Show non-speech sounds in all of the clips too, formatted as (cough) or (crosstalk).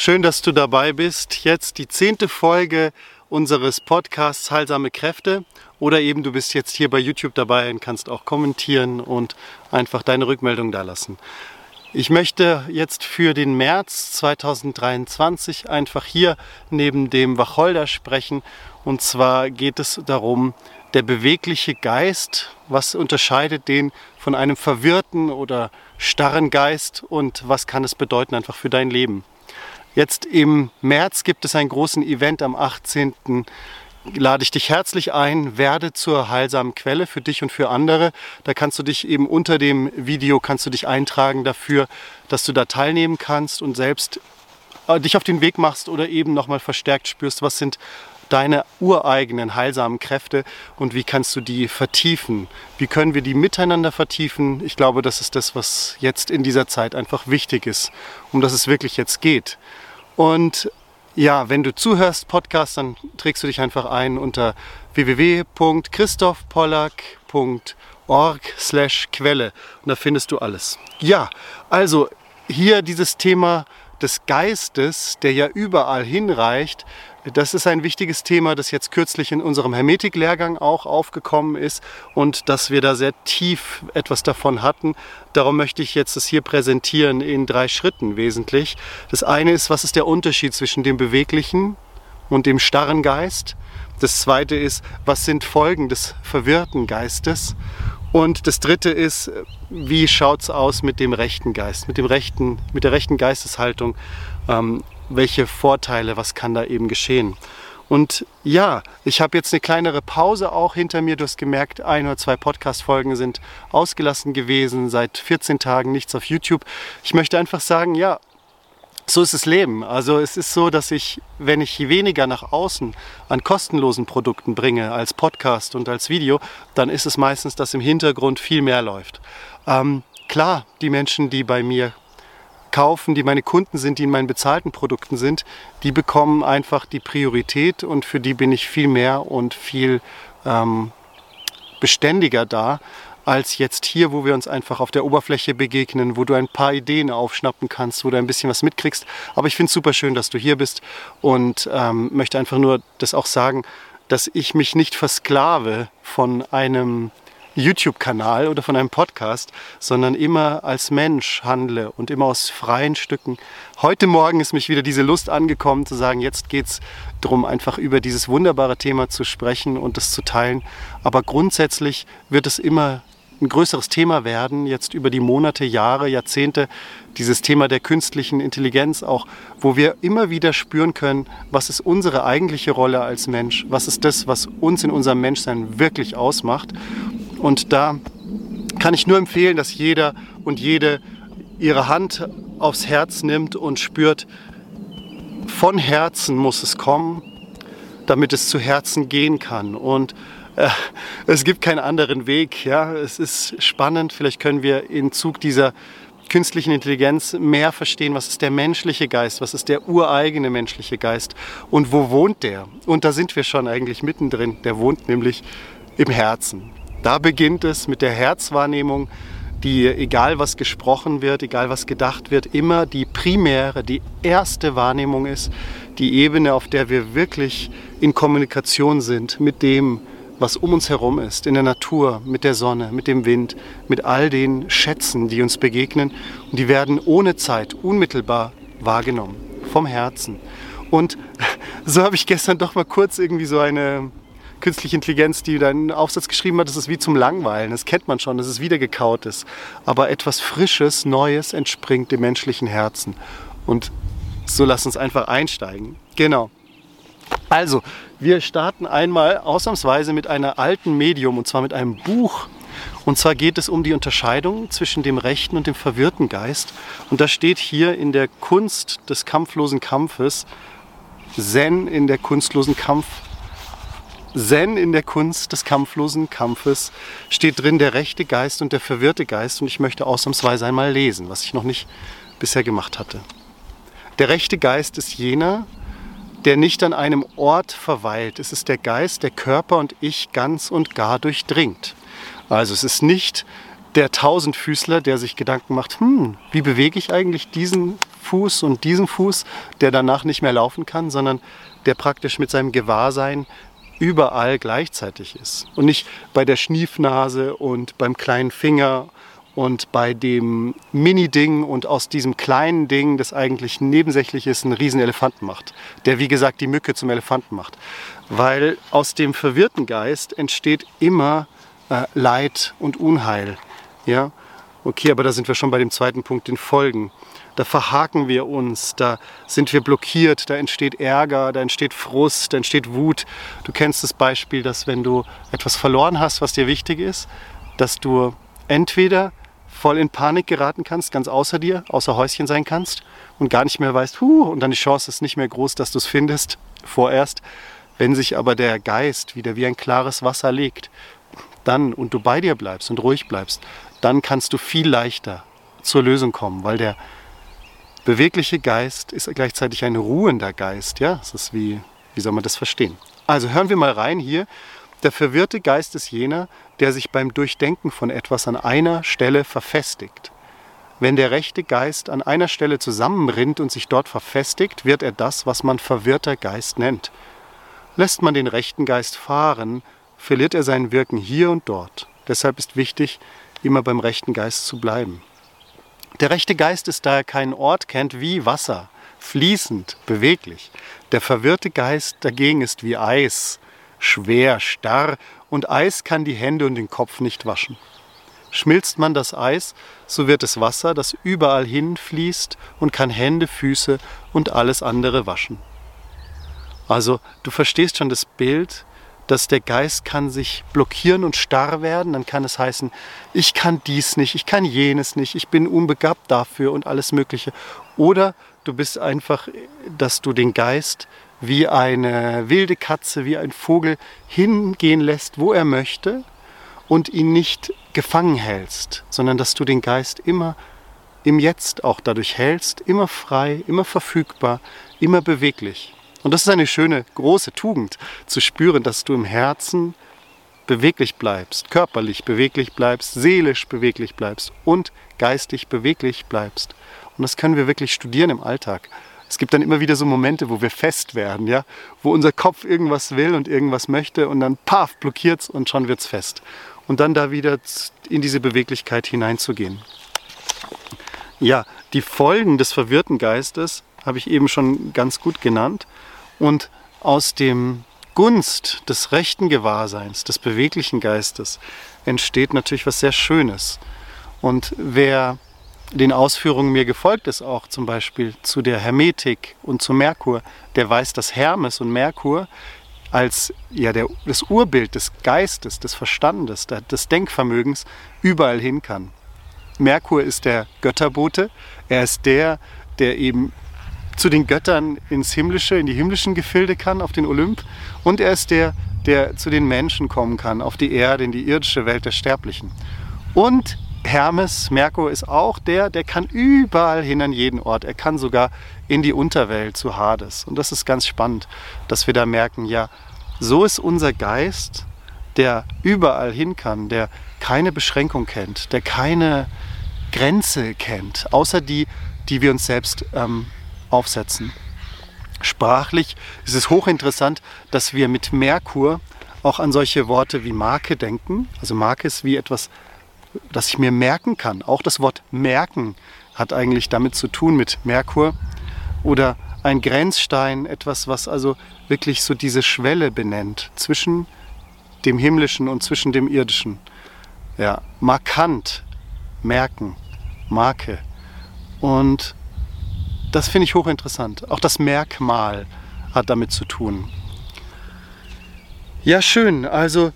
Schön, dass du dabei bist. Jetzt die zehnte Folge unseres Podcasts Heilsame Kräfte. Oder eben du bist jetzt hier bei YouTube dabei und kannst auch kommentieren und einfach deine Rückmeldung da lassen. Ich möchte jetzt für den März 2023 einfach hier neben dem Wacholder sprechen. Und zwar geht es darum, der bewegliche Geist, was unterscheidet den von einem verwirrten oder starren Geist und was kann es bedeuten einfach für dein Leben. Jetzt im März gibt es einen großen Event am 18. Lade ich dich herzlich ein, werde zur heilsamen Quelle für dich und für andere. Da kannst du dich eben unter dem Video kannst du dich eintragen dafür, dass du da teilnehmen kannst und selbst äh, dich auf den Weg machst oder eben nochmal verstärkt spürst, was sind deine ureigenen heilsamen Kräfte und wie kannst du die vertiefen? Wie können wir die miteinander vertiefen? Ich glaube, das ist das, was jetzt in dieser Zeit einfach wichtig ist, um das es wirklich jetzt geht. Und ja, wenn du zuhörst, Podcast, dann trägst du dich einfach ein unter www.christophpollack.org slash Quelle und da findest du alles. Ja, also hier dieses Thema des Geistes, der ja überall hinreicht, das ist ein wichtiges Thema, das jetzt kürzlich in unserem Hermetik-Lehrgang auch aufgekommen ist und dass wir da sehr tief etwas davon hatten. Darum möchte ich jetzt das hier präsentieren in drei Schritten wesentlich. Das eine ist, was ist der Unterschied zwischen dem beweglichen und dem starren Geist? Das zweite ist, was sind Folgen des verwirrten Geistes? Und das dritte ist, wie schaut es aus mit dem rechten Geist, mit, dem rechten, mit der rechten Geisteshaltung? Ähm, welche Vorteile, was kann da eben geschehen? Und ja, ich habe jetzt eine kleinere Pause auch hinter mir. Du hast gemerkt, ein oder zwei Podcast-Folgen sind ausgelassen gewesen, seit 14 Tagen nichts auf YouTube. Ich möchte einfach sagen, ja, so ist das Leben. Also es ist so, dass ich, wenn ich weniger nach außen an kostenlosen Produkten bringe als Podcast und als Video, dann ist es meistens, dass im Hintergrund viel mehr läuft. Ähm, klar, die Menschen, die bei mir kaufen, die meine Kunden sind, die in meinen bezahlten Produkten sind, die bekommen einfach die Priorität und für die bin ich viel mehr und viel ähm, beständiger da als jetzt hier, wo wir uns einfach auf der Oberfläche begegnen, wo du ein paar Ideen aufschnappen kannst, wo du ein bisschen was mitkriegst. Aber ich finde es super schön, dass du hier bist und ähm, möchte einfach nur das auch sagen, dass ich mich nicht versklave von einem YouTube-Kanal oder von einem Podcast, sondern immer als Mensch handle und immer aus freien Stücken. Heute Morgen ist mich wieder diese Lust angekommen zu sagen, jetzt geht es darum, einfach über dieses wunderbare Thema zu sprechen und es zu teilen. Aber grundsätzlich wird es immer ein größeres Thema werden, jetzt über die Monate, Jahre, Jahrzehnte, dieses Thema der künstlichen Intelligenz auch, wo wir immer wieder spüren können, was ist unsere eigentliche Rolle als Mensch, was ist das, was uns in unserem Menschsein wirklich ausmacht. Und da kann ich nur empfehlen, dass jeder und jede ihre Hand aufs Herz nimmt und spürt, von Herzen muss es kommen, damit es zu Herzen gehen kann. Und äh, es gibt keinen anderen Weg. Ja? Es ist spannend. Vielleicht können wir im Zug dieser künstlichen Intelligenz mehr verstehen, was ist der menschliche Geist, was ist der ureigene menschliche Geist und wo wohnt der? Und da sind wir schon eigentlich mittendrin. Der wohnt nämlich im Herzen. Da beginnt es mit der Herzwahrnehmung, die, egal was gesprochen wird, egal was gedacht wird, immer die primäre, die erste Wahrnehmung ist, die Ebene, auf der wir wirklich in Kommunikation sind mit dem, was um uns herum ist, in der Natur, mit der Sonne, mit dem Wind, mit all den Schätzen, die uns begegnen. Und die werden ohne Zeit unmittelbar wahrgenommen, vom Herzen. Und (laughs) so habe ich gestern doch mal kurz irgendwie so eine künstliche Intelligenz, die einen Aufsatz geschrieben hat, das ist wie zum Langweilen. Das kennt man schon, das ist wiedergekautes. Aber etwas Frisches, Neues entspringt dem menschlichen Herzen. Und so lass uns einfach einsteigen. Genau. Also, wir starten einmal ausnahmsweise mit einer alten Medium und zwar mit einem Buch. Und zwar geht es um die Unterscheidung zwischen dem rechten und dem verwirrten Geist. Und da steht hier in der Kunst des kampflosen Kampfes Zen in der kunstlosen Kampf. Zen in der Kunst des kampflosen Kampfes steht drin der rechte Geist und der verwirrte Geist und ich möchte ausnahmsweise einmal lesen, was ich noch nicht bisher gemacht hatte. Der rechte Geist ist jener, der nicht an einem Ort verweilt. Es ist der Geist, der Körper und ich ganz und gar durchdringt. Also es ist nicht der Tausendfüßler, der sich Gedanken macht, hm, wie bewege ich eigentlich diesen Fuß und diesen Fuß, der danach nicht mehr laufen kann, sondern der praktisch mit seinem Gewahrsein überall gleichzeitig ist. Und nicht bei der Schniefnase und beim kleinen Finger und bei dem Mini-Ding und aus diesem kleinen Ding, das eigentlich nebensächlich ist, einen riesen Elefanten macht. Der, wie gesagt, die Mücke zum Elefanten macht. Weil aus dem verwirrten Geist entsteht immer äh, Leid und Unheil. Ja? Okay, aber da sind wir schon bei dem zweiten Punkt, den Folgen. Da verhaken wir uns, da sind wir blockiert, da entsteht Ärger, da entsteht Frust, da entsteht Wut. Du kennst das Beispiel, dass wenn du etwas verloren hast, was dir wichtig ist, dass du entweder voll in Panik geraten kannst, ganz außer dir, außer Häuschen sein kannst und gar nicht mehr weißt, huh, und dann die Chance ist nicht mehr groß, dass du es findest, vorerst. Wenn sich aber der Geist wieder wie ein klares Wasser legt, dann und du bei dir bleibst und ruhig bleibst, dann kannst du viel leichter zur Lösung kommen, weil der bewegliche Geist ist gleichzeitig ein ruhender Geist. Ja, das ist wie, wie soll man das verstehen? Also hören wir mal rein hier. Der verwirrte Geist ist jener, der sich beim Durchdenken von etwas an einer Stelle verfestigt. Wenn der rechte Geist an einer Stelle zusammenrinnt und sich dort verfestigt, wird er das, was man verwirrter Geist nennt. Lässt man den rechten Geist fahren, verliert er sein Wirken hier und dort. Deshalb ist wichtig, immer beim rechten Geist zu bleiben. Der rechte Geist ist, da er keinen Ort kennt, wie Wasser, fließend, beweglich. Der verwirrte Geist dagegen ist wie Eis, schwer, starr, und Eis kann die Hände und den Kopf nicht waschen. Schmilzt man das Eis, so wird es Wasser, das überall hinfließt und kann Hände, Füße und alles andere waschen. Also du verstehst schon das Bild, dass der Geist kann sich blockieren und starr werden. Dann kann es heißen, ich kann dies nicht, ich kann jenes nicht, ich bin unbegabt dafür und alles Mögliche. Oder du bist einfach, dass du den Geist wie eine wilde Katze, wie ein Vogel hingehen lässt, wo er möchte und ihn nicht gefangen hältst, sondern dass du den Geist immer im Jetzt auch dadurch hältst, immer frei, immer verfügbar, immer beweglich. Und das ist eine schöne, große Tugend, zu spüren, dass du im Herzen beweglich bleibst, körperlich beweglich bleibst, seelisch beweglich bleibst und geistig beweglich bleibst. Und das können wir wirklich studieren im Alltag. Es gibt dann immer wieder so Momente, wo wir fest werden, ja, wo unser Kopf irgendwas will und irgendwas möchte und dann paf blockiert's und schon wird's fest. Und dann da wieder in diese Beweglichkeit hineinzugehen. Ja, die Folgen des verwirrten Geistes habe ich eben schon ganz gut genannt. Und aus dem Gunst des rechten Gewahrseins, des beweglichen Geistes, entsteht natürlich was sehr Schönes. Und wer den Ausführungen mir gefolgt ist, auch zum Beispiel zu der Hermetik und zu Merkur, der weiß, dass Hermes und Merkur als ja, der, das Urbild des Geistes, des Verstandes, des Denkvermögens überall hin kann. Merkur ist der Götterbote, er ist der, der eben zu den Göttern ins Himmlische, in die himmlischen Gefilde kann, auf den Olymp. Und er ist der, der zu den Menschen kommen kann, auf die Erde, in die irdische Welt der Sterblichen. Und Hermes, Merkur ist auch der, der kann überall hin an jeden Ort. Er kann sogar in die Unterwelt zu Hades. Und das ist ganz spannend, dass wir da merken, ja, so ist unser Geist, der überall hin kann, der keine Beschränkung kennt, der keine Grenze kennt, außer die, die wir uns selbst ähm, aufsetzen. Sprachlich ist es hochinteressant, dass wir mit Merkur auch an solche Worte wie Marke denken. Also Marke ist wie etwas das ich mir merken kann. Auch das Wort merken hat eigentlich damit zu tun mit Merkur. Oder ein Grenzstein, etwas, was also wirklich so diese Schwelle benennt zwischen dem Himmlischen und zwischen dem Irdischen. Ja, markant, merken, Marke. Und das finde ich hochinteressant. Auch das Merkmal hat damit zu tun. Ja, schön. Also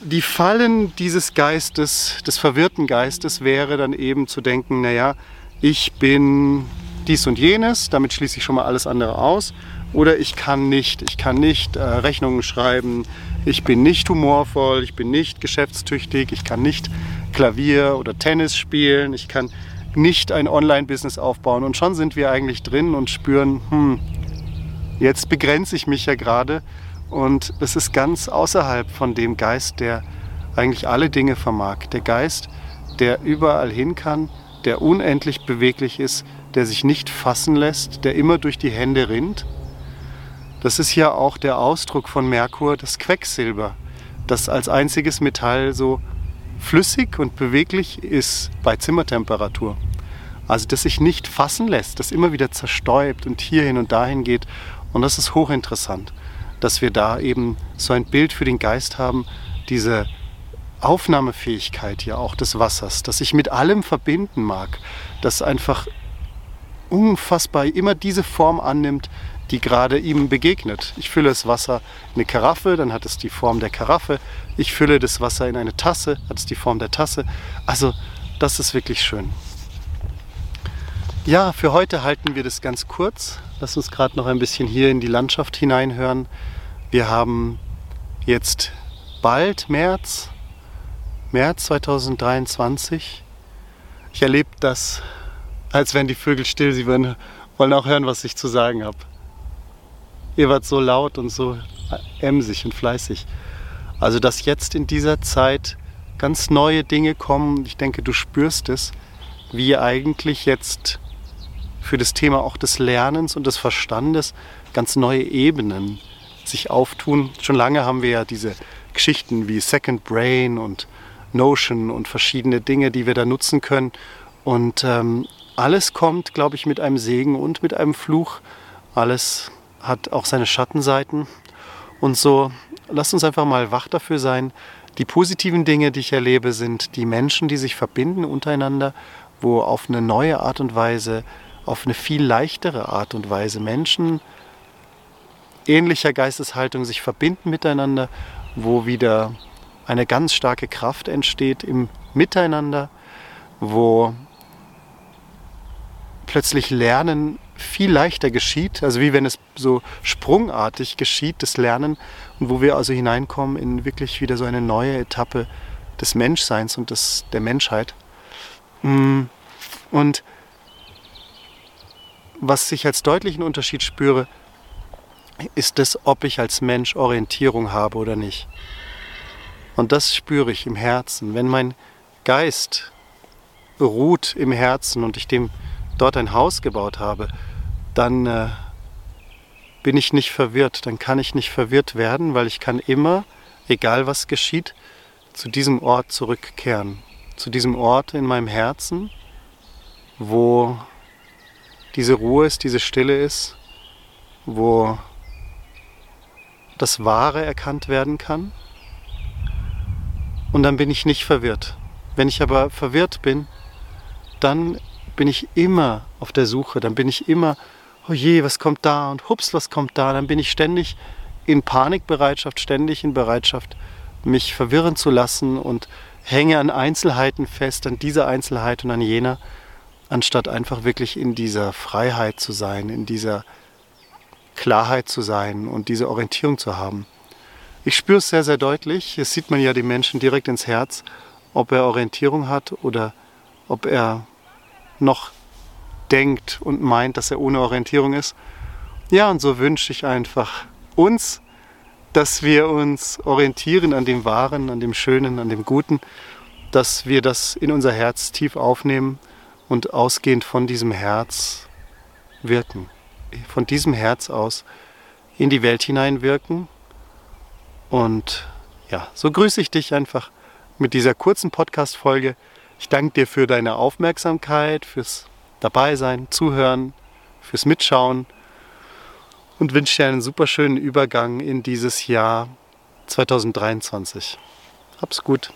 die Fallen dieses Geistes, des verwirrten Geistes, wäre dann eben zu denken, naja, ich bin dies und jenes, damit schließe ich schon mal alles andere aus. oder ich kann nicht, ich kann nicht äh, Rechnungen schreiben, ich bin nicht humorvoll, ich bin nicht geschäftstüchtig, ich kann nicht Klavier oder Tennis spielen, ich kann nicht ein Online-Business aufbauen. Und schon sind wir eigentlich drin und spüren, hm, jetzt begrenze ich mich ja gerade. Und es ist ganz außerhalb von dem Geist, der eigentlich alle Dinge vermag. Der Geist, der überall hin kann, der unendlich beweglich ist, der sich nicht fassen lässt, der immer durch die Hände rinnt. Das ist ja auch der Ausdruck von Merkur, das Quecksilber, das als einziges Metall so flüssig und beweglich ist bei Zimmertemperatur. Also das sich nicht fassen lässt, das immer wieder zerstäubt und hierhin und dahin geht. Und das ist hochinteressant, dass wir da eben so ein Bild für den Geist haben, diese Aufnahmefähigkeit ja auch des Wassers, dass ich mit allem verbinden mag, das einfach unfassbar immer diese Form annimmt, die gerade ihm begegnet. Ich fülle das Wasser in eine Karaffe, dann hat es die Form der Karaffe. Ich fülle das Wasser in eine Tasse, hat es die Form der Tasse. Also das ist wirklich schön. Ja, für heute halten wir das ganz kurz. Lass uns gerade noch ein bisschen hier in die Landschaft hineinhören. Wir haben jetzt bald März, März 2023. Ich erlebe das, als wären die Vögel still. Sie wollen, wollen auch hören, was ich zu sagen habe. Ihr wart so laut und so emsig und fleißig. Also, dass jetzt in dieser Zeit ganz neue Dinge kommen, ich denke, du spürst es, wie eigentlich jetzt für das Thema auch des Lernens und des Verstandes ganz neue Ebenen sich auftun. Schon lange haben wir ja diese Geschichten wie Second Brain und Notion und verschiedene Dinge, die wir da nutzen können. Und ähm, alles kommt, glaube ich, mit einem Segen und mit einem Fluch. Alles hat auch seine Schattenseiten. Und so, lasst uns einfach mal wach dafür sein. Die positiven Dinge, die ich erlebe, sind die Menschen, die sich verbinden untereinander, wo auf eine neue Art und Weise, auf eine viel leichtere Art und Weise Menschen ähnlicher Geisteshaltung sich verbinden miteinander, wo wieder eine ganz starke Kraft entsteht im Miteinander, wo plötzlich Lernen viel leichter geschieht, also wie wenn es so sprungartig geschieht, das Lernen, und wo wir also hineinkommen in wirklich wieder so eine neue Etappe des Menschseins und des, der Menschheit. Mm. Und was ich als deutlichen Unterschied spüre, ist das, ob ich als Mensch Orientierung habe oder nicht. Und das spüre ich im Herzen. Wenn mein Geist ruht im Herzen und ich dem dort ein Haus gebaut habe, dann äh, bin ich nicht verwirrt, dann kann ich nicht verwirrt werden, weil ich kann immer, egal was geschieht, zu diesem Ort zurückkehren, zu diesem Ort in meinem Herzen, wo diese Ruhe ist, diese Stille ist, wo das Wahre erkannt werden kann. Und dann bin ich nicht verwirrt. Wenn ich aber verwirrt bin, dann bin ich immer auf der Suche, dann bin ich immer, oh je, was kommt da und hups, was kommt da, dann bin ich ständig in Panikbereitschaft, ständig in Bereitschaft, mich verwirren zu lassen und hänge an Einzelheiten fest, an dieser Einzelheit und an jener, anstatt einfach wirklich in dieser Freiheit zu sein, in dieser Klarheit zu sein und diese Orientierung zu haben. Ich spüre es sehr, sehr deutlich. Es sieht man ja dem Menschen direkt ins Herz, ob er Orientierung hat oder ob er noch denkt und meint, dass er ohne Orientierung ist. Ja, und so wünsche ich einfach uns, dass wir uns orientieren an dem Wahren, an dem Schönen, an dem Guten, dass wir das in unser Herz tief aufnehmen und ausgehend von diesem Herz wirken. Von diesem Herz aus in die Welt hineinwirken. Und ja, so grüße ich dich einfach mit dieser kurzen Podcast-Folge. Ich danke dir für deine Aufmerksamkeit, fürs Dabeisein, Zuhören, fürs Mitschauen und wünsche dir einen super schönen Übergang in dieses Jahr 2023. Hab's gut.